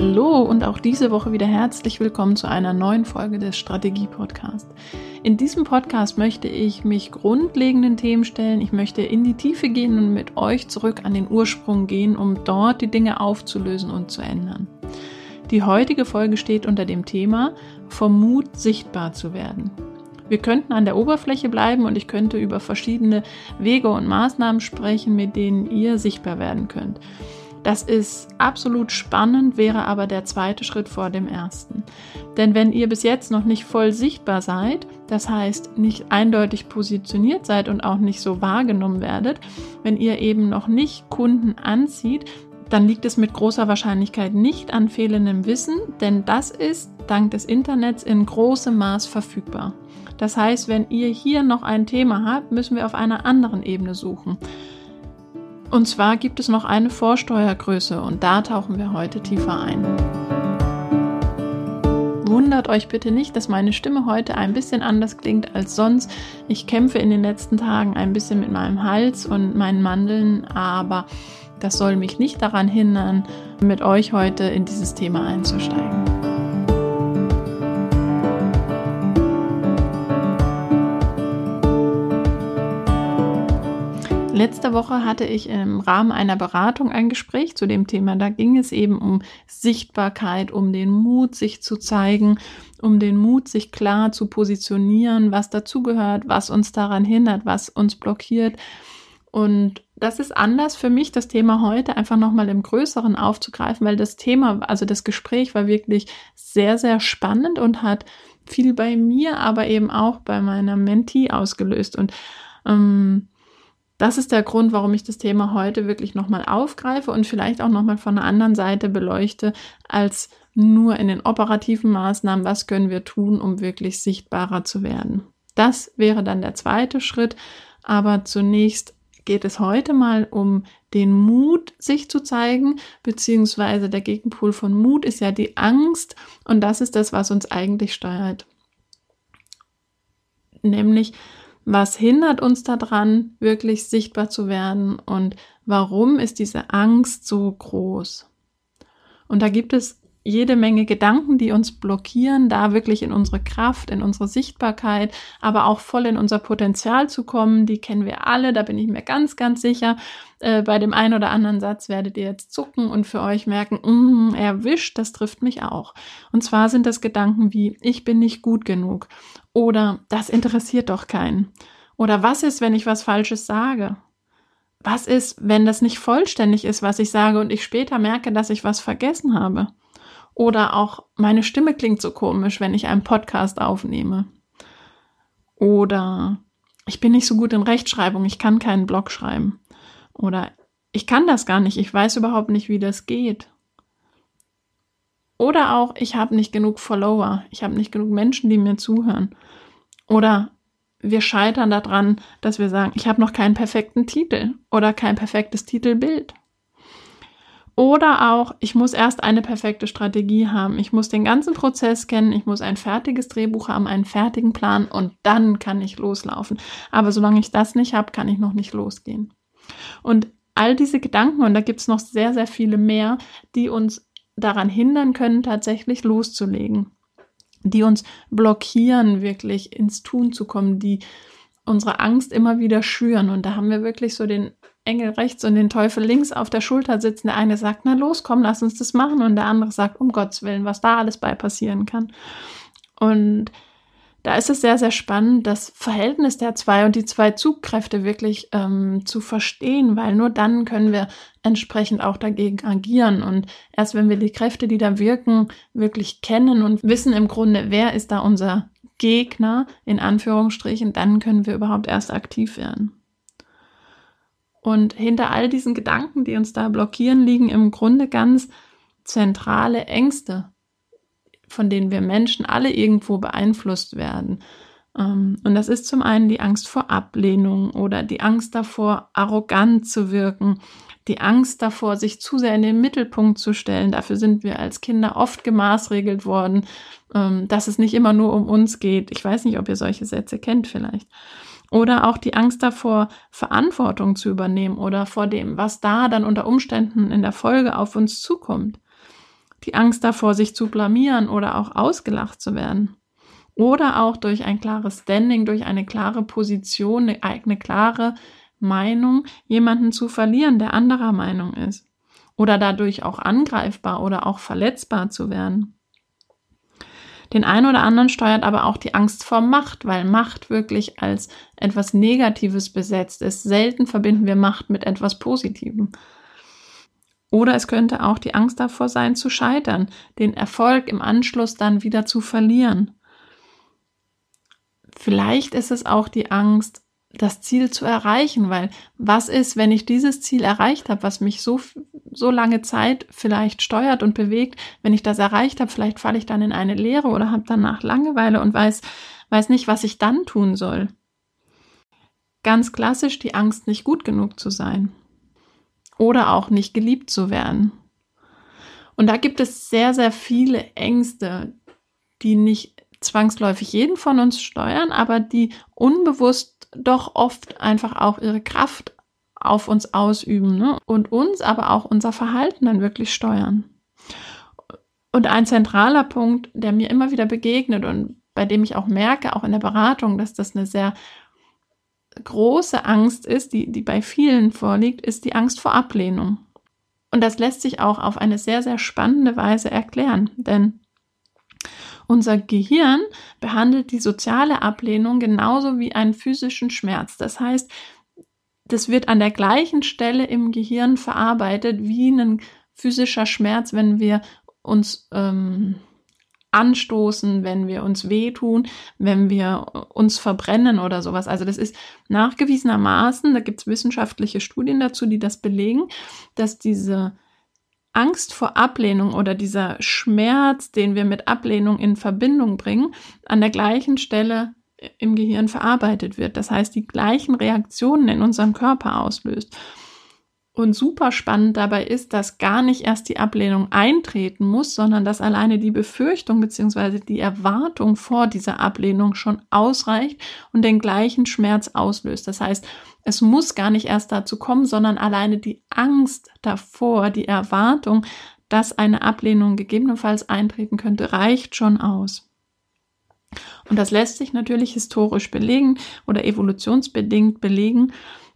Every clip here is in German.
Hallo und auch diese Woche wieder herzlich willkommen zu einer neuen Folge des Strategie Podcast. In diesem Podcast möchte ich mich grundlegenden Themen stellen. Ich möchte in die Tiefe gehen und mit euch zurück an den Ursprung gehen, um dort die Dinge aufzulösen und zu ändern. Die heutige Folge steht unter dem Thema vom Mut sichtbar zu werden. Wir könnten an der Oberfläche bleiben und ich könnte über verschiedene Wege und Maßnahmen sprechen, mit denen ihr sichtbar werden könnt. Das ist absolut spannend, wäre aber der zweite Schritt vor dem ersten. Denn wenn ihr bis jetzt noch nicht voll sichtbar seid, das heißt nicht eindeutig positioniert seid und auch nicht so wahrgenommen werdet, wenn ihr eben noch nicht Kunden anzieht, dann liegt es mit großer Wahrscheinlichkeit nicht an fehlendem Wissen, denn das ist dank des Internets in großem Maß verfügbar. Das heißt, wenn ihr hier noch ein Thema habt, müssen wir auf einer anderen Ebene suchen. Und zwar gibt es noch eine Vorsteuergröße und da tauchen wir heute tiefer ein. Wundert euch bitte nicht, dass meine Stimme heute ein bisschen anders klingt als sonst. Ich kämpfe in den letzten Tagen ein bisschen mit meinem Hals und meinen Mandeln, aber das soll mich nicht daran hindern, mit euch heute in dieses Thema einzusteigen. Letzte Woche hatte ich im Rahmen einer Beratung ein Gespräch zu dem Thema. Da ging es eben um Sichtbarkeit, um den Mut, sich zu zeigen, um den Mut, sich klar zu positionieren, was dazugehört, was uns daran hindert, was uns blockiert. Und das ist anders für mich, das Thema heute einfach nochmal im Größeren aufzugreifen, weil das Thema, also das Gespräch war wirklich sehr, sehr spannend und hat viel bei mir, aber eben auch bei meiner Mentee ausgelöst. Und ähm, das ist der Grund, warum ich das Thema heute wirklich nochmal aufgreife und vielleicht auch nochmal von einer anderen Seite beleuchte, als nur in den operativen Maßnahmen, was können wir tun, um wirklich sichtbarer zu werden. Das wäre dann der zweite Schritt, aber zunächst geht es heute mal um den Mut, sich zu zeigen, beziehungsweise der Gegenpol von Mut ist ja die Angst und das ist das, was uns eigentlich steuert. Nämlich was hindert uns daran, wirklich sichtbar zu werden und warum ist diese Angst so groß? Und da gibt es jede Menge Gedanken, die uns blockieren, da wirklich in unsere Kraft, in unsere Sichtbarkeit, aber auch voll in unser Potenzial zu kommen. Die kennen wir alle, da bin ich mir ganz, ganz sicher. Äh, bei dem einen oder anderen Satz werdet ihr jetzt zucken und für euch merken, mm, erwischt, das trifft mich auch. Und zwar sind das Gedanken wie, ich bin nicht gut genug oder das interessiert doch keinen. Oder was ist, wenn ich was Falsches sage? Was ist, wenn das nicht vollständig ist, was ich sage und ich später merke, dass ich was vergessen habe? Oder auch meine Stimme klingt so komisch, wenn ich einen Podcast aufnehme. Oder ich bin nicht so gut in Rechtschreibung, ich kann keinen Blog schreiben. Oder ich kann das gar nicht, ich weiß überhaupt nicht, wie das geht. Oder auch, ich habe nicht genug Follower, ich habe nicht genug Menschen, die mir zuhören. Oder wir scheitern daran, dass wir sagen, ich habe noch keinen perfekten Titel oder kein perfektes Titelbild. Oder auch, ich muss erst eine perfekte Strategie haben. Ich muss den ganzen Prozess kennen. Ich muss ein fertiges Drehbuch haben, einen fertigen Plan und dann kann ich loslaufen. Aber solange ich das nicht habe, kann ich noch nicht losgehen. Und all diese Gedanken, und da gibt es noch sehr, sehr viele mehr, die uns daran hindern können, tatsächlich loszulegen die uns blockieren, wirklich ins Tun zu kommen, die unsere Angst immer wieder schüren. Und da haben wir wirklich so den Engel rechts und den Teufel links auf der Schulter sitzen. Der eine sagt, na los, komm, lass uns das machen. Und der andere sagt, um Gottes Willen, was da alles bei passieren kann. Und da ist es sehr, sehr spannend, das Verhältnis der zwei und die zwei Zugkräfte wirklich ähm, zu verstehen, weil nur dann können wir entsprechend auch dagegen agieren. Und erst wenn wir die Kräfte, die da wirken, wirklich kennen und wissen im Grunde, wer ist da unser Gegner, in Anführungsstrichen, dann können wir überhaupt erst aktiv werden. Und hinter all diesen Gedanken, die uns da blockieren, liegen im Grunde ganz zentrale Ängste, von denen wir Menschen alle irgendwo beeinflusst werden. Ähm, und das ist zum einen die Angst vor Ablehnung oder die Angst davor, arrogant zu wirken, die Angst davor, sich zu sehr in den Mittelpunkt zu stellen. Dafür sind wir als Kinder oft gemaßregelt worden, ähm, dass es nicht immer nur um uns geht. Ich weiß nicht, ob ihr solche Sätze kennt vielleicht. Oder auch die Angst davor, Verantwortung zu übernehmen oder vor dem, was da dann unter Umständen in der Folge auf uns zukommt. die Angst davor, sich zu blamieren oder auch ausgelacht zu werden. Oder auch durch ein klares Standing, durch eine klare Position, eine, eine klare Meinung, jemanden zu verlieren, der anderer Meinung ist. Oder dadurch auch angreifbar oder auch verletzbar zu werden. Den einen oder anderen steuert aber auch die Angst vor Macht, weil Macht wirklich als etwas Negatives besetzt ist. Selten verbinden wir Macht mit etwas Positivem. Oder es könnte auch die Angst davor sein, zu scheitern, den Erfolg im Anschluss dann wieder zu verlieren. Vielleicht ist es auch die Angst, das Ziel zu erreichen, weil was ist, wenn ich dieses Ziel erreicht habe, was mich so, so lange Zeit vielleicht steuert und bewegt, wenn ich das erreicht habe, vielleicht falle ich dann in eine Leere oder habe danach Langeweile und weiß, weiß nicht, was ich dann tun soll. Ganz klassisch die Angst, nicht gut genug zu sein oder auch nicht geliebt zu werden. Und da gibt es sehr, sehr viele Ängste, die nicht zwangsläufig jeden von uns steuern, aber die unbewusst doch oft einfach auch ihre Kraft auf uns ausüben ne? und uns aber auch unser Verhalten dann wirklich steuern. Und ein zentraler Punkt, der mir immer wieder begegnet und bei dem ich auch merke, auch in der Beratung, dass das eine sehr große Angst ist, die, die bei vielen vorliegt, ist die Angst vor Ablehnung. Und das lässt sich auch auf eine sehr, sehr spannende Weise erklären, denn unser Gehirn behandelt die soziale Ablehnung genauso wie einen physischen Schmerz. Das heißt, das wird an der gleichen Stelle im Gehirn verarbeitet wie ein physischer Schmerz, wenn wir uns ähm, anstoßen, wenn wir uns wehtun, wenn wir uns verbrennen oder sowas. Also das ist nachgewiesenermaßen, da gibt es wissenschaftliche Studien dazu, die das belegen, dass diese Angst vor Ablehnung oder dieser Schmerz, den wir mit Ablehnung in Verbindung bringen, an der gleichen Stelle im Gehirn verarbeitet wird. Das heißt, die gleichen Reaktionen in unserem Körper auslöst. Und super spannend dabei ist, dass gar nicht erst die Ablehnung eintreten muss, sondern dass alleine die Befürchtung bzw. die Erwartung vor dieser Ablehnung schon ausreicht und den gleichen Schmerz auslöst. Das heißt, es muss gar nicht erst dazu kommen, sondern alleine die Angst davor, die Erwartung, dass eine Ablehnung gegebenenfalls eintreten könnte, reicht schon aus. Und das lässt sich natürlich historisch belegen oder evolutionsbedingt belegen.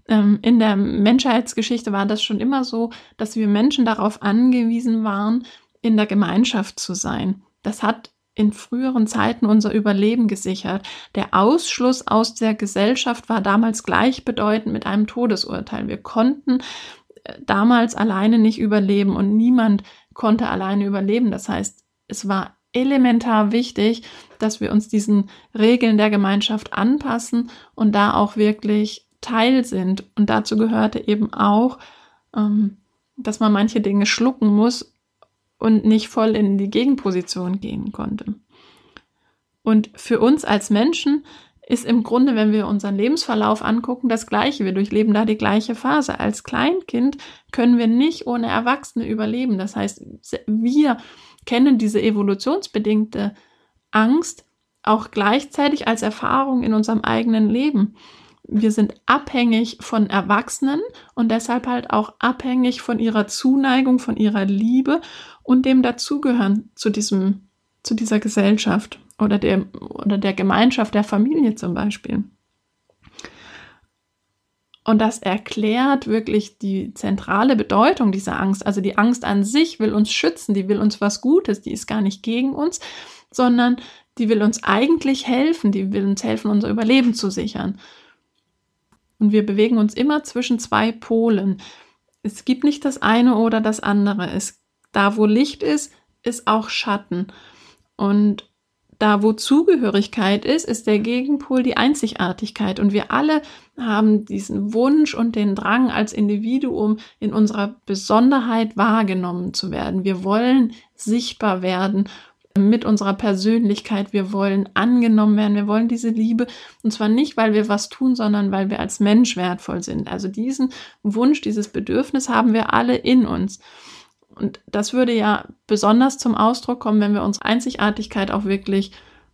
Ähm, in der Menschheitsgeschichte war das schon immer so, dass wir Menschen darauf angewiesen waren, in der Gemeinschaft zu sein. Das hat in früheren Zeiten unser Überleben gesichert. Der Ausschluss aus der Gesellschaft war damals gleichbedeutend mit einem Todesurteil. Wir konnten äh, damals alleine nicht überleben und niemand konnte alleine überleben. Das heißt, es war elementar wichtig, dass wir uns diesen Regeln der Gemeinschaft anpassen und da auch wirklich Teil sind. Und dazu gehörte eben auch, ähm, dass man manche Dinge schlucken muss und nicht voll in die Gegenposition gehen konnte. Und für uns als Menschen ist im Grunde, wenn wir unseren Lebensverlauf angucken, das Gleiche. Wir durchleben da die gleiche Phase. Als Kleinkind können wir nicht ohne Erwachsene überleben. Das heißt, wir kennen diese evolutionsbedingte Angst auch gleichzeitig als Erfahrung in unserem eigenen Leben wir sind abhängig von Erwachsenen und deshalb halt auch abhängig von ihrer Zuneigung, von ihrer Liebe und dem Dazugehören zu diesem, zu dieser Gesellschaft oder der, oder der Gemeinschaft der Familie zum Beispiel. Und das erklärt wirklich die zentrale Bedeutung dieser Angst. Also die Angst an sich will uns schützen, die will uns was Gutes, die ist gar nicht gegen uns, sondern die will uns eigentlich helfen, die will uns helfen, unser Überleben zu sichern. Und wir bewegen uns immer zwischen zwei Polen. Es gibt nicht das eine oder das andere. Es, da, wo Licht ist, ist auch Schatten. Und da, wo Zugehörigkeit ist, ist der Gegenpol die Einzigartigkeit. Und wir alle haben diesen Wunsch und den Drang als Individuum in unserer Besonderheit wahrgenommen zu werden. Wir wollen sichtbar werden mit unserer Persönlichkeit. Wir wollen angenommen werden. Wir wollen diese Liebe. Und zwar nicht, weil wir was tun, sondern weil wir als Mensch wertvoll sind. Also diesen Wunsch, dieses Bedürfnis haben wir alle in uns. Und das würde ja besonders zum Ausdruck kommen, wenn wir unsere Einzigartigkeit auch wirklich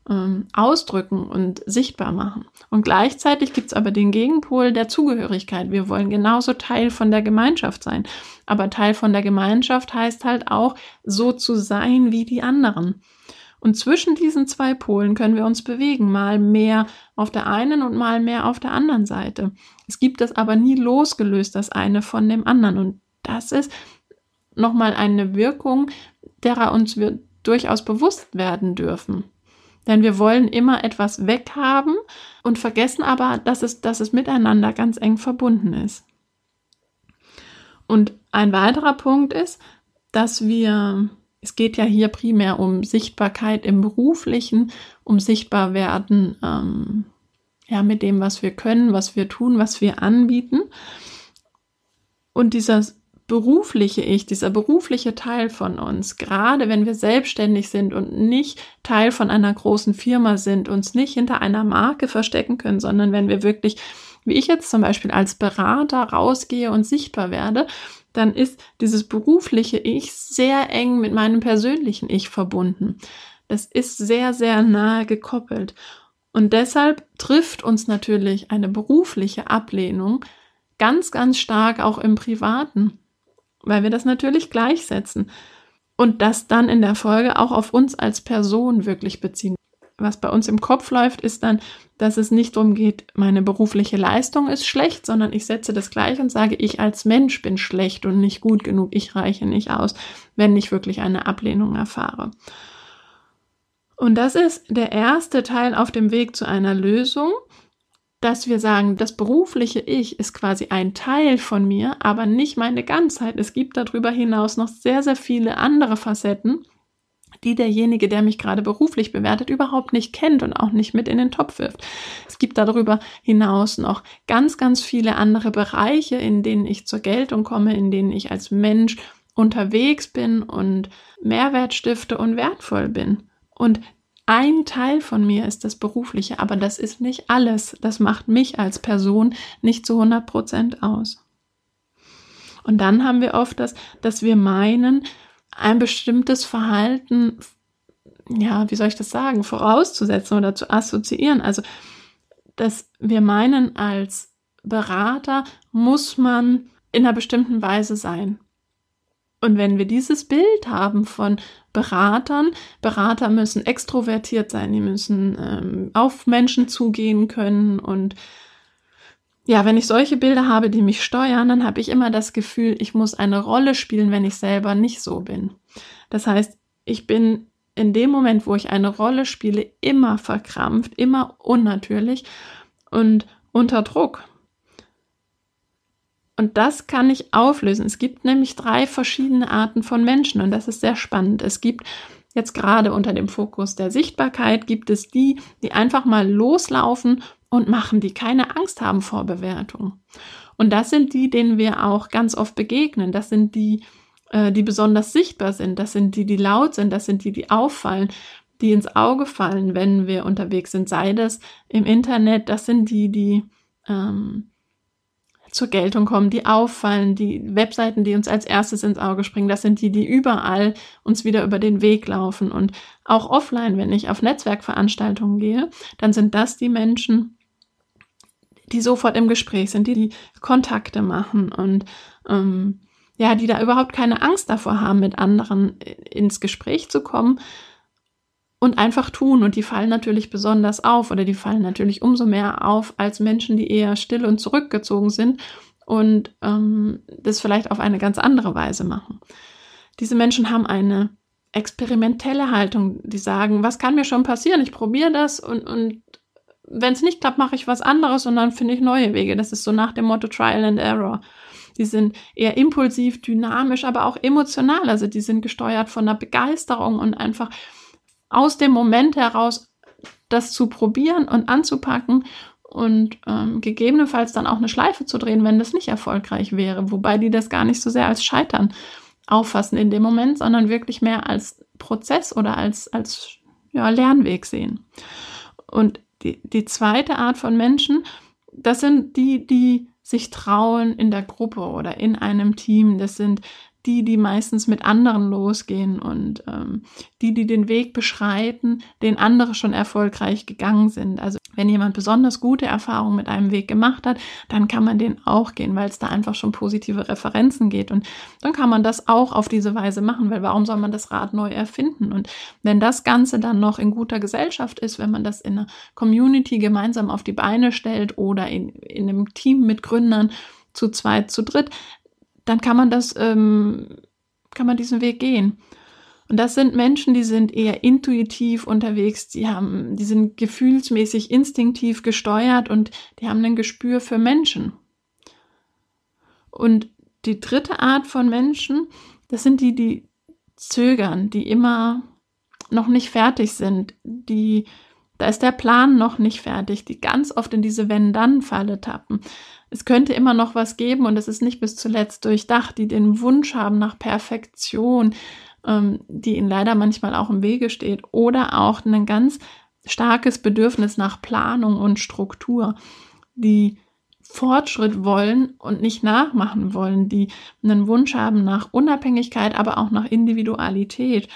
ähm, ausdrücken und sichtbar machen. Und gleichzeitig gibt es aber den Gegenpol der Zugehörigkeit. Wir wollen genauso Teil von der Gemeinschaft sein. Aber Teil von der Gemeinschaft heißt halt auch, so zu sein wie die anderen. Und zwischen diesen zwei Polen können wir uns bewegen, mal mehr auf der einen und mal mehr auf der anderen Seite. Es gibt das aber nie losgelöst, das eine von dem anderen. Und das ist nochmal eine Wirkung, derer uns wir durchaus bewusst werden dürfen. Denn wir wollen immer etwas weghaben und vergessen aber, dass es, dass es miteinander ganz eng verbunden ist. Und ein weiterer Punkt ist, dass wir, es geht ja hier primär um Sichtbarkeit im beruflichen, um sichtbar werden, ähm, ja, mit dem, was wir können, was wir tun, was wir anbieten. Und dieser berufliche Ich, dieser berufliche Teil von uns, gerade wenn wir selbstständig sind und nicht Teil von einer großen Firma sind, uns nicht hinter einer Marke verstecken können, sondern wenn wir wirklich, wie ich jetzt zum Beispiel als Berater rausgehe und sichtbar werde, dann ist dieses berufliche Ich sehr eng mit meinem persönlichen Ich verbunden. Das ist sehr, sehr nahe gekoppelt. Und deshalb trifft uns natürlich eine berufliche Ablehnung ganz, ganz stark auch im Privaten weil wir das natürlich gleichsetzen und das dann in der Folge auch auf uns als Person wirklich beziehen. Was bei uns im Kopf läuft, ist dann, dass es nicht darum geht, meine berufliche Leistung ist schlecht, sondern ich setze das gleich und sage, ich als Mensch bin schlecht und nicht gut genug, ich reiche nicht aus, wenn ich wirklich eine Ablehnung erfahre. Und das ist der erste Teil auf dem Weg zu einer Lösung, dass wir sagen, das berufliche Ich ist quasi ein Teil von mir, aber nicht meine Ganzheit. Es gibt darüber hinaus noch sehr, sehr viele andere Facetten, die derjenige, der mich gerade beruflich bewertet, überhaupt nicht kennt und auch nicht mit in den Topf wirft. Es gibt darüber hinaus noch ganz, ganz viele andere Bereiche, in denen ich zur Geltung komme, in denen ich als Mensch unterwegs bin und Mehrwert stifte und wertvoll bin. Und ein Teil von mir ist das Berufliche, aber das ist nicht alles. Das macht mich als Person nicht zu 100 Prozent aus. Und dann haben wir oft das, dass wir meinen, ein bestimmtes Verhalten, ja, wie soll ich das sagen, vorauszusetzen oder zu assoziieren. Also, dass wir meinen, als Berater muss man in einer bestimmten Weise sein. Und wenn wir dieses Bild haben von Beratern, Berater müssen extrovertiert sein, die müssen ähm, auf Menschen zugehen können und ja, wenn ich solche Bilder habe, die mich steuern, dann habe ich immer das Gefühl, ich muss eine Rolle spielen, wenn ich selber nicht so bin. Das heißt, ich bin in dem Moment, wo ich eine Rolle spiele, immer verkrampft, immer unnatürlich und unter Druck. Und das kann ich auflösen. Es gibt nämlich drei verschiedene Arten von Menschen und das ist sehr spannend. Es gibt jetzt gerade unter dem Fokus der Sichtbarkeit gibt es die, die einfach mal loslaufen und machen, die keine Angst haben vor Bewertung. Und das sind die, denen wir auch ganz oft begegnen. Das sind die, äh, die besonders sichtbar sind. Das sind die, die laut sind. Das sind die, die auffallen, die ins Auge fallen, wenn wir unterwegs sind. Sei das im Internet. Das sind die, die ähm, zur Geltung kommen, die auffallen, die Webseiten, die uns als erstes ins Auge springen, das sind die, die überall uns wieder über den Weg laufen. Und auch offline, wenn ich auf Netzwerkveranstaltungen gehe, dann sind das die Menschen, die sofort im Gespräch sind, die die Kontakte machen und ähm, ja, die da überhaupt keine Angst davor haben, mit anderen ins Gespräch zu kommen, und einfach tun. Und die fallen natürlich besonders auf oder die fallen natürlich umso mehr auf als Menschen, die eher still und zurückgezogen sind und ähm, das vielleicht auf eine ganz andere Weise machen. Diese Menschen haben eine experimentelle Haltung, die sagen, was kann mir schon passieren? Ich probiere das und, und wenn es nicht klappt, mache ich was anderes und dann finde ich neue Wege. Das ist so nach dem Motto Trial and Error. Die sind eher impulsiv, dynamisch, aber auch emotional. Also die sind gesteuert von einer Begeisterung und einfach aus dem Moment heraus das zu probieren und anzupacken und ähm, gegebenenfalls dann auch eine Schleife zu drehen, wenn das nicht erfolgreich wäre. Wobei die das gar nicht so sehr als Scheitern auffassen in dem Moment, sondern wirklich mehr als Prozess oder als, als ja, Lernweg sehen. Und die, die zweite Art von Menschen, das sind die, die sich trauen in der Gruppe oder in einem Team. Das sind die, die meistens mit anderen losgehen und ähm, die, die den Weg beschreiten, den andere schon erfolgreich gegangen sind. Also wenn jemand besonders gute Erfahrungen mit einem Weg gemacht hat, dann kann man den auch gehen, weil es da einfach schon positive Referenzen geht. Und dann kann man das auch auf diese Weise machen, weil warum soll man das Rad neu erfinden? Und wenn das Ganze dann noch in guter Gesellschaft ist, wenn man das in einer Community gemeinsam auf die Beine stellt oder in, in einem Team mit Gründern zu zweit, zu dritt, dann kann man das, ähm, kann man diesen Weg gehen. Und das sind Menschen, die sind eher intuitiv unterwegs, die haben, die sind gefühlsmäßig instinktiv gesteuert und die haben ein Gespür für Menschen. Und die dritte Art von Menschen, das sind die, die zögern, die immer noch nicht fertig sind, die, da ist der Plan noch nicht fertig, die ganz oft in diese Wenn-Dann-Falle tappen. Es könnte immer noch was geben und es ist nicht bis zuletzt durchdacht, die den Wunsch haben nach Perfektion, ähm, die ihnen leider manchmal auch im Wege steht, oder auch ein ganz starkes Bedürfnis nach Planung und Struktur, die Fortschritt wollen und nicht nachmachen wollen, die einen Wunsch haben nach Unabhängigkeit, aber auch nach Individualität,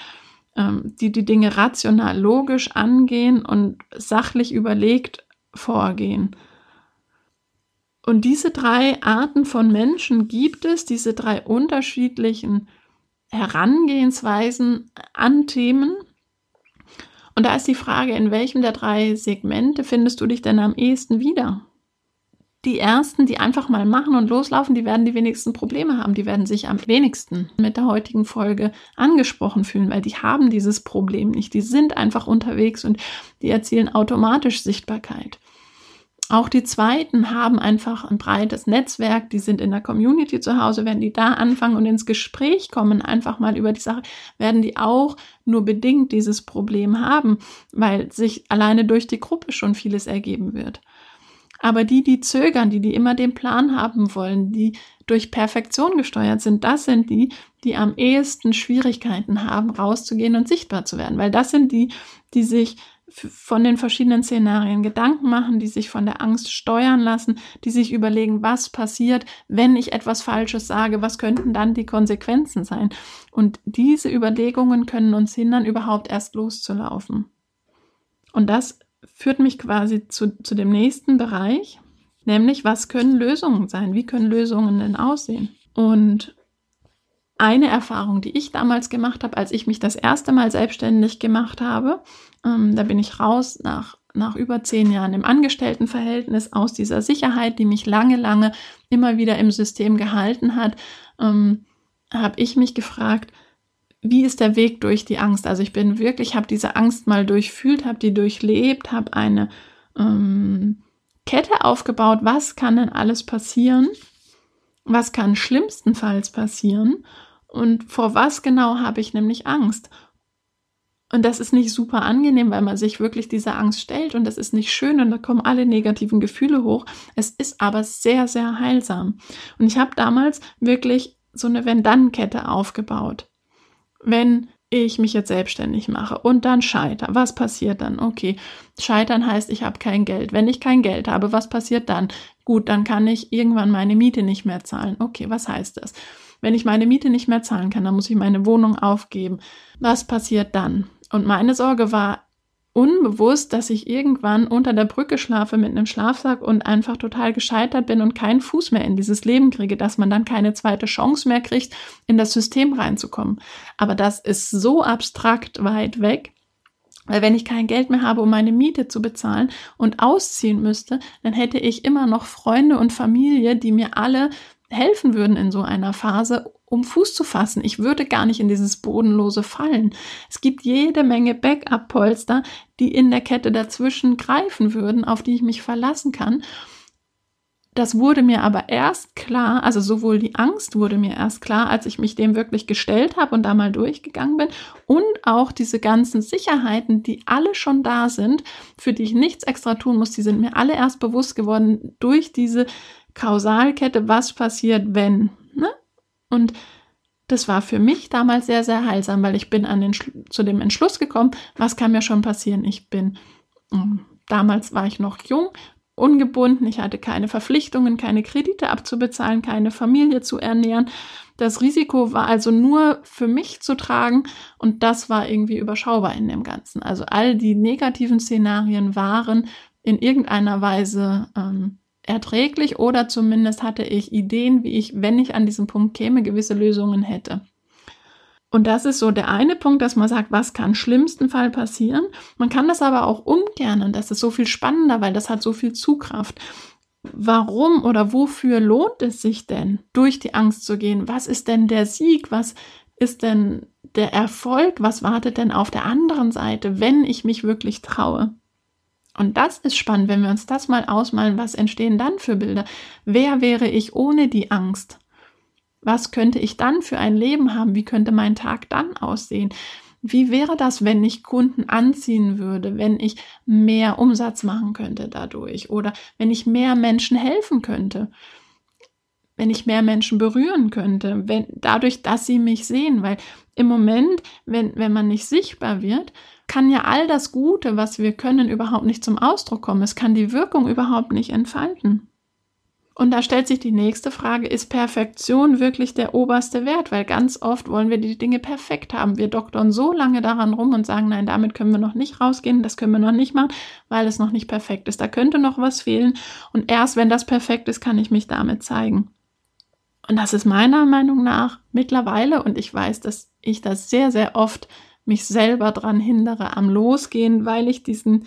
ähm, die die Dinge rational, logisch angehen und sachlich überlegt vorgehen. Und diese drei Arten von Menschen gibt es, diese drei unterschiedlichen Herangehensweisen an Themen. Und da ist die Frage, in welchem der drei Segmente findest du dich denn am ehesten wieder? Die ersten, die einfach mal machen und loslaufen, die werden die wenigsten Probleme haben. Die werden sich am wenigsten mit der heutigen Folge angesprochen fühlen, weil die haben dieses Problem nicht. Die sind einfach unterwegs und die erzielen automatisch Sichtbarkeit. Auch die zweiten haben einfach ein breites Netzwerk, die sind in der Community zu Hause, wenn die da anfangen und ins Gespräch kommen, einfach mal über die Sache, werden die auch nur bedingt dieses Problem haben, weil sich alleine durch die Gruppe schon vieles ergeben wird. Aber die, die zögern, die, die immer den Plan haben wollen, die durch Perfektion gesteuert sind, das sind die, die am ehesten Schwierigkeiten haben, rauszugehen und sichtbar zu werden, weil das sind die, die sich von den verschiedenen Szenarien Gedanken machen, die sich von der Angst steuern lassen, die sich überlegen, was passiert, wenn ich etwas Falsches sage, was könnten dann die Konsequenzen sein. Und diese Überlegungen können uns hindern, überhaupt erst loszulaufen. Und das führt mich quasi zu, zu dem nächsten Bereich, nämlich was können Lösungen sein? Wie können Lösungen denn aussehen? Und eine Erfahrung, die ich damals gemacht habe, als ich mich das erste Mal selbstständig gemacht habe. Ähm, da bin ich raus nach, nach über zehn Jahren im Angestelltenverhältnis aus dieser Sicherheit, die mich lange, lange immer wieder im System gehalten hat, ähm, habe ich mich gefragt, wie ist der Weg durch die Angst? Also ich bin wirklich, habe diese Angst mal durchfühlt, habe die durchlebt, habe eine ähm, Kette aufgebaut. Was kann denn alles passieren? Was kann schlimmstenfalls passieren? Und vor was genau habe ich nämlich Angst? Und das ist nicht super angenehm, weil man sich wirklich dieser Angst stellt und das ist nicht schön und da kommen alle negativen Gefühle hoch. Es ist aber sehr, sehr heilsam. Und ich habe damals wirklich so eine Wenn-Dann-Kette aufgebaut. Wenn ich mich jetzt selbstständig mache und dann scheiter, was passiert dann? Okay, scheitern heißt, ich habe kein Geld. Wenn ich kein Geld habe, was passiert dann? Gut, dann kann ich irgendwann meine Miete nicht mehr zahlen. Okay, was heißt das? Wenn ich meine Miete nicht mehr zahlen kann, dann muss ich meine Wohnung aufgeben. Was passiert dann? Und meine Sorge war unbewusst, dass ich irgendwann unter der Brücke schlafe mit einem Schlafsack und einfach total gescheitert bin und keinen Fuß mehr in dieses Leben kriege, dass man dann keine zweite Chance mehr kriegt, in das System reinzukommen. Aber das ist so abstrakt weit weg. Weil wenn ich kein Geld mehr habe, um meine Miete zu bezahlen und ausziehen müsste, dann hätte ich immer noch Freunde und Familie, die mir alle helfen würden in so einer Phase, um Fuß zu fassen. Ich würde gar nicht in dieses Bodenlose fallen. Es gibt jede Menge Backup-Polster, die in der Kette dazwischen greifen würden, auf die ich mich verlassen kann. Das wurde mir aber erst klar, also sowohl die Angst wurde mir erst klar, als ich mich dem wirklich gestellt habe und da mal durchgegangen bin und auch diese ganzen Sicherheiten, die alle schon da sind, für die ich nichts extra tun muss, die sind mir alle erst bewusst geworden durch diese Kausalkette, was passiert, wenn. Und das war für mich damals sehr, sehr heilsam, weil ich bin an den, zu dem Entschluss gekommen, was kann mir schon passieren. Ich bin, ähm, damals war ich noch jung ungebunden, ich hatte keine Verpflichtungen, keine Kredite abzubezahlen, keine Familie zu ernähren. Das Risiko war also nur für mich zu tragen und das war irgendwie überschaubar in dem Ganzen. Also all die negativen Szenarien waren in irgendeiner Weise ähm, erträglich oder zumindest hatte ich Ideen, wie ich, wenn ich an diesen Punkt käme, gewisse Lösungen hätte. Und das ist so der eine Punkt, dass man sagt, was kann schlimmsten Fall passieren. Man kann das aber auch umkehren und das ist so viel spannender, weil das hat so viel Zugkraft. Warum oder wofür lohnt es sich denn, durch die Angst zu gehen? Was ist denn der Sieg? Was ist denn der Erfolg? Was wartet denn auf der anderen Seite, wenn ich mich wirklich traue? Und das ist spannend, wenn wir uns das mal ausmalen, was entstehen dann für Bilder? Wer wäre ich ohne die Angst? Was könnte ich dann für ein Leben haben? Wie könnte mein Tag dann aussehen? Wie wäre das, wenn ich Kunden anziehen würde, wenn ich mehr Umsatz machen könnte dadurch oder wenn ich mehr Menschen helfen könnte, wenn ich mehr Menschen berühren könnte, wenn, dadurch, dass sie mich sehen, weil im Moment, wenn, wenn man nicht sichtbar wird, kann ja all das Gute, was wir können, überhaupt nicht zum Ausdruck kommen. Es kann die Wirkung überhaupt nicht entfalten. Und da stellt sich die nächste Frage, ist Perfektion wirklich der oberste Wert? Weil ganz oft wollen wir die Dinge perfekt haben. Wir doktern so lange daran rum und sagen, nein, damit können wir noch nicht rausgehen, das können wir noch nicht machen, weil es noch nicht perfekt ist. Da könnte noch was fehlen. Und erst wenn das perfekt ist, kann ich mich damit zeigen. Und das ist meiner Meinung nach mittlerweile, und ich weiß, dass ich das sehr, sehr oft mich selber dran hindere am Losgehen, weil ich diesen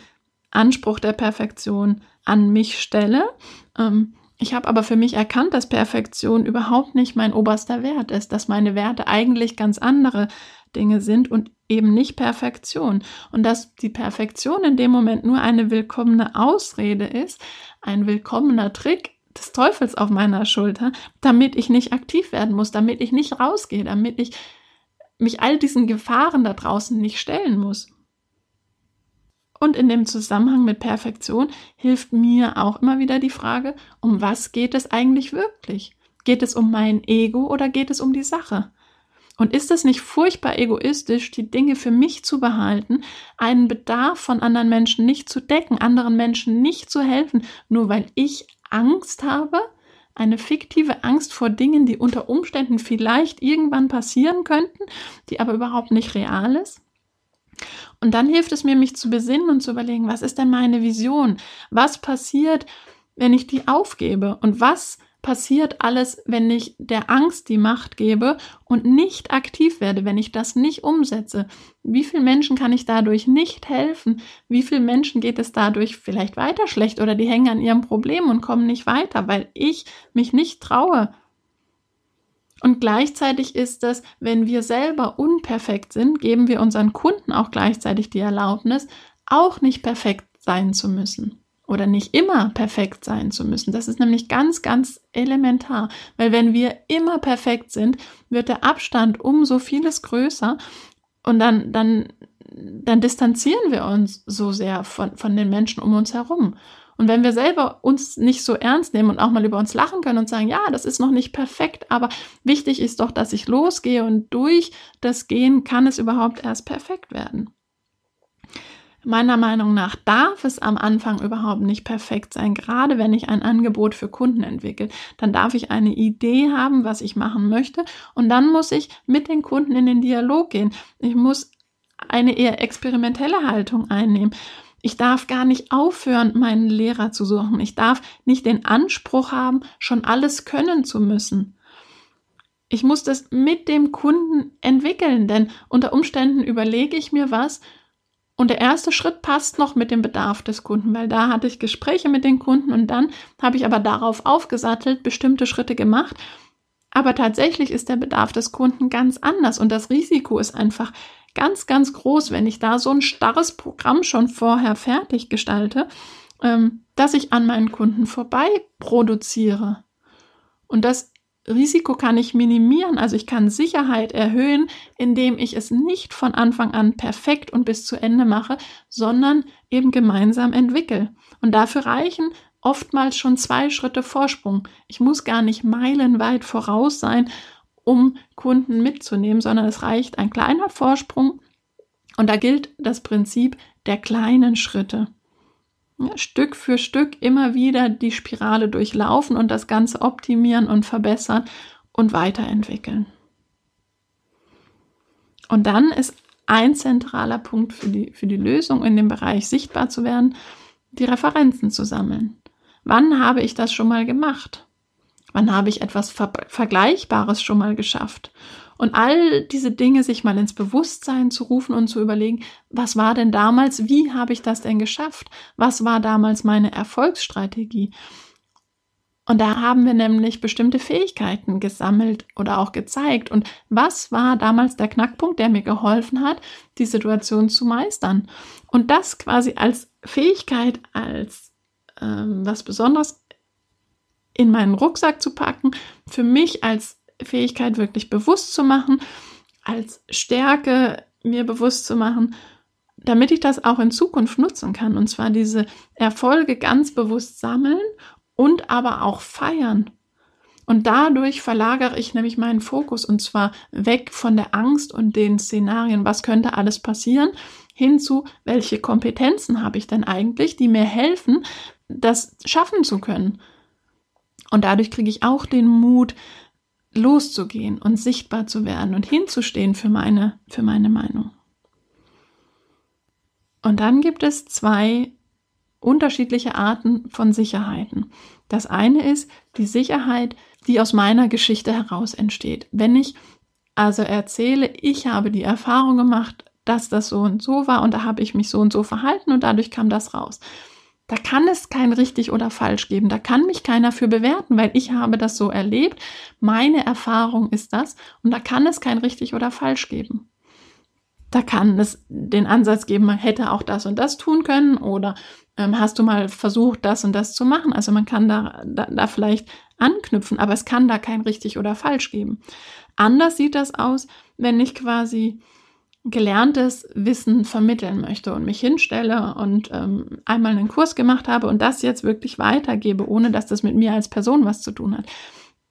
Anspruch der Perfektion an mich stelle. Ähm, ich habe aber für mich erkannt, dass Perfektion überhaupt nicht mein oberster Wert ist, dass meine Werte eigentlich ganz andere Dinge sind und eben nicht Perfektion. Und dass die Perfektion in dem Moment nur eine willkommene Ausrede ist, ein willkommener Trick des Teufels auf meiner Schulter, damit ich nicht aktiv werden muss, damit ich nicht rausgehe, damit ich mich all diesen Gefahren da draußen nicht stellen muss. Und in dem Zusammenhang mit Perfektion hilft mir auch immer wieder die Frage, um was geht es eigentlich wirklich? Geht es um mein Ego oder geht es um die Sache? Und ist es nicht furchtbar egoistisch, die Dinge für mich zu behalten, einen Bedarf von anderen Menschen nicht zu decken, anderen Menschen nicht zu helfen, nur weil ich Angst habe? Eine fiktive Angst vor Dingen, die unter Umständen vielleicht irgendwann passieren könnten, die aber überhaupt nicht real ist? Und dann hilft es mir, mich zu besinnen und zu überlegen, was ist denn meine Vision? Was passiert, wenn ich die aufgebe? Und was passiert alles, wenn ich der Angst die Macht gebe und nicht aktiv werde, wenn ich das nicht umsetze? Wie vielen Menschen kann ich dadurch nicht helfen? Wie vielen Menschen geht es dadurch vielleicht weiter schlecht oder die hängen an ihrem Problem und kommen nicht weiter, weil ich mich nicht traue, und gleichzeitig ist es, wenn wir selber unperfekt sind, geben wir unseren Kunden auch gleichzeitig die Erlaubnis, auch nicht perfekt sein zu müssen oder nicht immer perfekt sein zu müssen. Das ist nämlich ganz, ganz elementar, weil wenn wir immer perfekt sind, wird der Abstand um so vieles größer und dann, dann, dann distanzieren wir uns so sehr von, von den Menschen um uns herum. Und wenn wir selber uns nicht so ernst nehmen und auch mal über uns lachen können und sagen, ja, das ist noch nicht perfekt, aber wichtig ist doch, dass ich losgehe und durch das Gehen kann es überhaupt erst perfekt werden. Meiner Meinung nach darf es am Anfang überhaupt nicht perfekt sein. Gerade wenn ich ein Angebot für Kunden entwickle, dann darf ich eine Idee haben, was ich machen möchte. Und dann muss ich mit den Kunden in den Dialog gehen. Ich muss eine eher experimentelle Haltung einnehmen. Ich darf gar nicht aufhören, meinen Lehrer zu suchen. Ich darf nicht den Anspruch haben, schon alles können zu müssen. Ich muss das mit dem Kunden entwickeln, denn unter Umständen überlege ich mir was und der erste Schritt passt noch mit dem Bedarf des Kunden, weil da hatte ich Gespräche mit den Kunden und dann habe ich aber darauf aufgesattelt, bestimmte Schritte gemacht. Aber tatsächlich ist der Bedarf des Kunden ganz anders und das Risiko ist einfach ganz, ganz groß, wenn ich da so ein starres Programm schon vorher fertig gestalte, ähm, dass ich an meinen Kunden vorbei produziere. Und das Risiko kann ich minimieren, also ich kann Sicherheit erhöhen, indem ich es nicht von Anfang an perfekt und bis zu Ende mache, sondern eben gemeinsam entwickle. Und dafür reichen oftmals schon zwei Schritte Vorsprung. Ich muss gar nicht meilenweit voraus sein, um Kunden mitzunehmen, sondern es reicht ein kleiner Vorsprung und da gilt das Prinzip der kleinen Schritte. Ja, Stück für Stück immer wieder die Spirale durchlaufen und das Ganze optimieren und verbessern und weiterentwickeln. Und dann ist ein zentraler Punkt für die, für die Lösung in dem Bereich sichtbar zu werden, die Referenzen zu sammeln. Wann habe ich das schon mal gemacht? Wann habe ich etwas Ver Vergleichbares schon mal geschafft? Und all diese Dinge sich mal ins Bewusstsein zu rufen und zu überlegen, was war denn damals, wie habe ich das denn geschafft? Was war damals meine Erfolgsstrategie? Und da haben wir nämlich bestimmte Fähigkeiten gesammelt oder auch gezeigt. Und was war damals der Knackpunkt, der mir geholfen hat, die Situation zu meistern? Und das quasi als Fähigkeit, als ähm, was Besonderes in meinen Rucksack zu packen, für mich als Fähigkeit wirklich bewusst zu machen, als Stärke mir bewusst zu machen, damit ich das auch in Zukunft nutzen kann. Und zwar diese Erfolge ganz bewusst sammeln und aber auch feiern. Und dadurch verlagere ich nämlich meinen Fokus und zwar weg von der Angst und den Szenarien, was könnte alles passieren, hin zu, welche Kompetenzen habe ich denn eigentlich, die mir helfen, das schaffen zu können. Und dadurch kriege ich auch den Mut, loszugehen und sichtbar zu werden und hinzustehen für meine, für meine Meinung. Und dann gibt es zwei unterschiedliche Arten von Sicherheiten. Das eine ist die Sicherheit, die aus meiner Geschichte heraus entsteht. Wenn ich also erzähle, ich habe die Erfahrung gemacht, dass das so und so war und da habe ich mich so und so verhalten und dadurch kam das raus. Da kann es kein richtig oder falsch geben. Da kann mich keiner für bewerten, weil ich habe das so erlebt. Meine Erfahrung ist das und da kann es kein richtig oder falsch geben. Da kann es den Ansatz geben, man hätte auch das und das tun können oder ähm, hast du mal versucht, das und das zu machen. Also man kann da, da, da vielleicht anknüpfen, aber es kann da kein richtig oder falsch geben. Anders sieht das aus, wenn ich quasi gelerntes Wissen vermitteln möchte und mich hinstelle und ähm, einmal einen Kurs gemacht habe und das jetzt wirklich weitergebe, ohne dass das mit mir als Person was zu tun hat.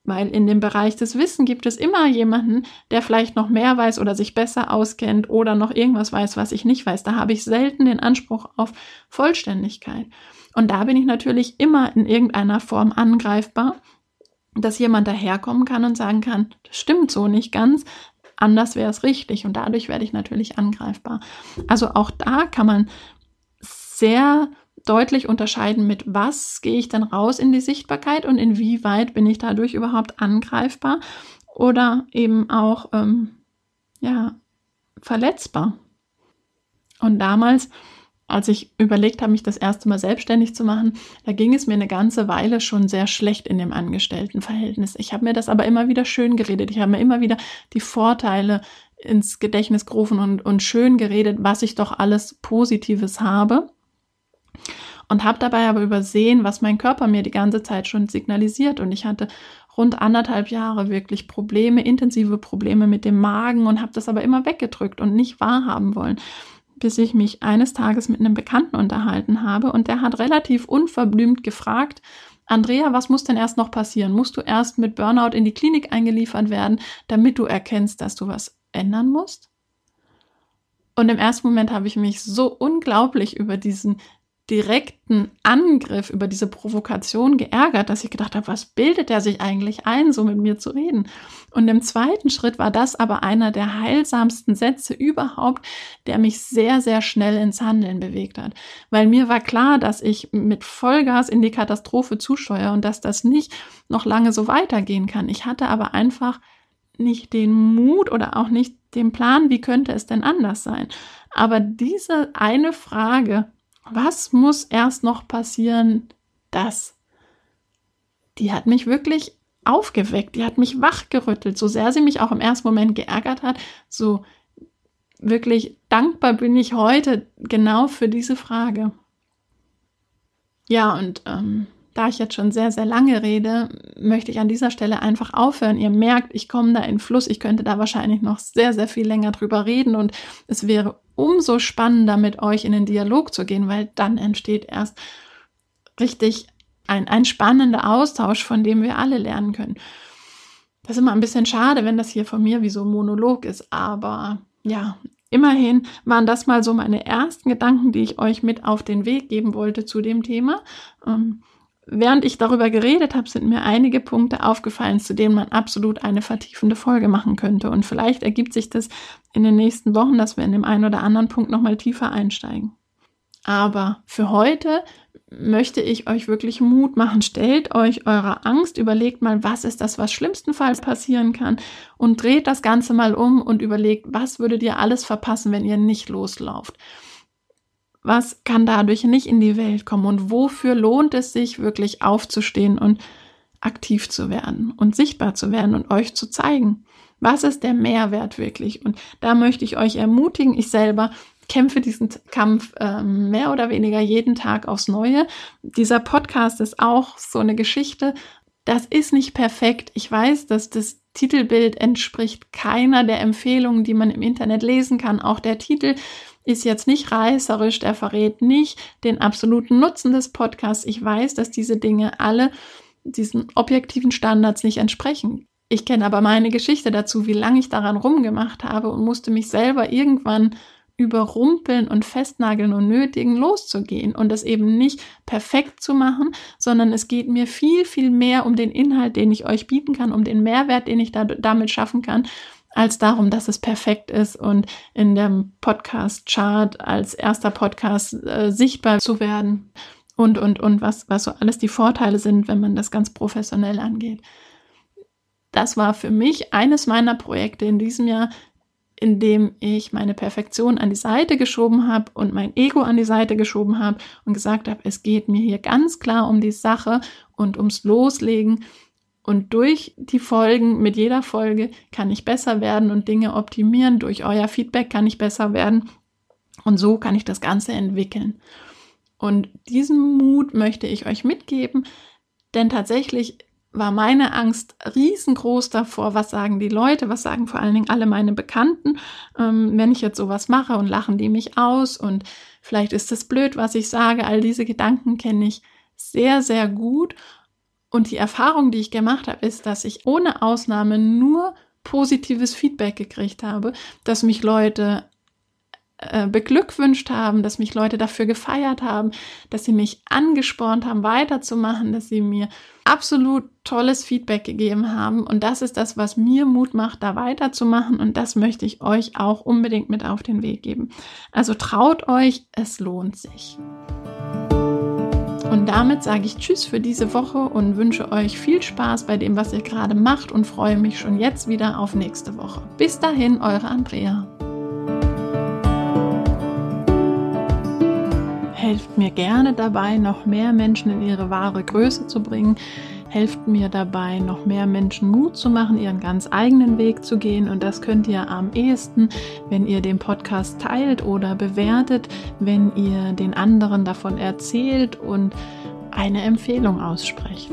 Weil in dem Bereich des Wissen gibt es immer jemanden, der vielleicht noch mehr weiß oder sich besser auskennt oder noch irgendwas weiß, was ich nicht weiß. Da habe ich selten den Anspruch auf Vollständigkeit. Und da bin ich natürlich immer in irgendeiner Form angreifbar, dass jemand daherkommen kann und sagen kann, das stimmt so nicht ganz, anders wäre es richtig und dadurch werde ich natürlich angreifbar. Also auch da kann man sehr deutlich unterscheiden, mit was gehe ich dann raus in die Sichtbarkeit und inwieweit bin ich dadurch überhaupt angreifbar oder eben auch ähm, ja verletzbar. Und damals als ich überlegt habe, mich das erste Mal selbstständig zu machen, da ging es mir eine ganze Weile schon sehr schlecht in dem Angestelltenverhältnis. Ich habe mir das aber immer wieder schön geredet. Ich habe mir immer wieder die Vorteile ins Gedächtnis gerufen und, und schön geredet, was ich doch alles Positives habe. Und habe dabei aber übersehen, was mein Körper mir die ganze Zeit schon signalisiert. Und ich hatte rund anderthalb Jahre wirklich Probleme, intensive Probleme mit dem Magen und habe das aber immer weggedrückt und nicht wahrhaben wollen bis ich mich eines Tages mit einem Bekannten unterhalten habe und der hat relativ unverblümt gefragt, Andrea, was muss denn erst noch passieren? Musst du erst mit Burnout in die Klinik eingeliefert werden, damit du erkennst, dass du was ändern musst? Und im ersten Moment habe ich mich so unglaublich über diesen direkten Angriff, über diese Provokation geärgert, dass ich gedacht habe, was bildet er sich eigentlich ein, so mit mir zu reden? Und im zweiten Schritt war das aber einer der heilsamsten Sätze überhaupt, der mich sehr, sehr schnell ins Handeln bewegt hat. Weil mir war klar, dass ich mit Vollgas in die Katastrophe zusteuere und dass das nicht noch lange so weitergehen kann. Ich hatte aber einfach nicht den Mut oder auch nicht den Plan, wie könnte es denn anders sein. Aber diese eine Frage, was muss erst noch passieren, das? Die hat mich wirklich aufgeweckt, die hat mich wachgerüttelt, so sehr sie mich auch im ersten Moment geärgert hat, so wirklich dankbar bin ich heute genau für diese Frage. Ja, und ähm, da ich jetzt schon sehr, sehr lange rede, möchte ich an dieser Stelle einfach aufhören. Ihr merkt, ich komme da in Fluss. Ich könnte da wahrscheinlich noch sehr, sehr viel länger drüber reden und es wäre umso spannender, mit euch in den Dialog zu gehen, weil dann entsteht erst richtig ein, ein spannender Austausch, von dem wir alle lernen können. Das ist immer ein bisschen schade, wenn das hier von mir wie so ein Monolog ist, aber ja, immerhin waren das mal so meine ersten Gedanken, die ich euch mit auf den Weg geben wollte zu dem Thema. Ähm, während ich darüber geredet habe, sind mir einige Punkte aufgefallen, zu denen man absolut eine vertiefende Folge machen könnte. Und vielleicht ergibt sich das in den nächsten Wochen, dass wir in dem einen oder anderen Punkt nochmal tiefer einsteigen. Aber für heute möchte ich euch wirklich Mut machen. Stellt euch eurer Angst, überlegt mal, was ist das, was schlimmstenfalls passieren kann und dreht das Ganze mal um und überlegt, was würdet ihr alles verpassen, wenn ihr nicht loslauft. Was kann dadurch nicht in die Welt kommen und wofür lohnt es sich wirklich aufzustehen und aktiv zu werden und sichtbar zu werden und euch zu zeigen? Was ist der Mehrwert wirklich? Und da möchte ich euch ermutigen, ich selber kämpfe diesen Kampf äh, mehr oder weniger jeden Tag aufs Neue. Dieser Podcast ist auch so eine Geschichte. Das ist nicht perfekt. Ich weiß, dass das Titelbild entspricht keiner der Empfehlungen, die man im Internet lesen kann. Auch der Titel ist jetzt nicht reißerisch, der verrät nicht den absoluten Nutzen des Podcasts. Ich weiß, dass diese Dinge alle diesen objektiven Standards nicht entsprechen. Ich kenne aber meine Geschichte dazu, wie lange ich daran rumgemacht habe und musste mich selber irgendwann überrumpeln und festnageln und nötigen, loszugehen und das eben nicht perfekt zu machen, sondern es geht mir viel, viel mehr um den Inhalt, den ich euch bieten kann, um den Mehrwert, den ich da, damit schaffen kann, als darum, dass es perfekt ist und in dem Podcast-Chart als erster Podcast äh, sichtbar zu werden und, und, und was, was so alles die Vorteile sind, wenn man das ganz professionell angeht. Das war für mich eines meiner Projekte in diesem Jahr, indem ich meine Perfektion an die Seite geschoben habe und mein Ego an die Seite geschoben habe und gesagt habe, es geht mir hier ganz klar um die Sache und ums Loslegen. Und durch die Folgen, mit jeder Folge kann ich besser werden und Dinge optimieren. Durch euer Feedback kann ich besser werden. Und so kann ich das Ganze entwickeln. Und diesen Mut möchte ich euch mitgeben, denn tatsächlich war meine Angst riesengroß davor, was sagen die Leute, was sagen vor allen Dingen alle meine Bekannten, ähm, wenn ich jetzt sowas mache und lachen die mich aus und vielleicht ist es blöd, was ich sage. All diese Gedanken kenne ich sehr, sehr gut. Und die Erfahrung, die ich gemacht habe, ist, dass ich ohne Ausnahme nur positives Feedback gekriegt habe, dass mich Leute äh, beglückwünscht haben, dass mich Leute dafür gefeiert haben, dass sie mich angespornt haben, weiterzumachen, dass sie mir absolut tolles Feedback gegeben haben. Und das ist das, was mir Mut macht, da weiterzumachen. Und das möchte ich euch auch unbedingt mit auf den Weg geben. Also traut euch, es lohnt sich. Und damit sage ich Tschüss für diese Woche und wünsche euch viel Spaß bei dem, was ihr gerade macht und freue mich schon jetzt wieder auf nächste Woche. Bis dahin, eure Andrea. Helft mir gerne dabei, noch mehr Menschen in ihre wahre Größe zu bringen. Helft mir dabei, noch mehr Menschen Mut zu machen, ihren ganz eigenen Weg zu gehen. Und das könnt ihr am ehesten, wenn ihr den Podcast teilt oder bewertet, wenn ihr den anderen davon erzählt und eine Empfehlung aussprecht.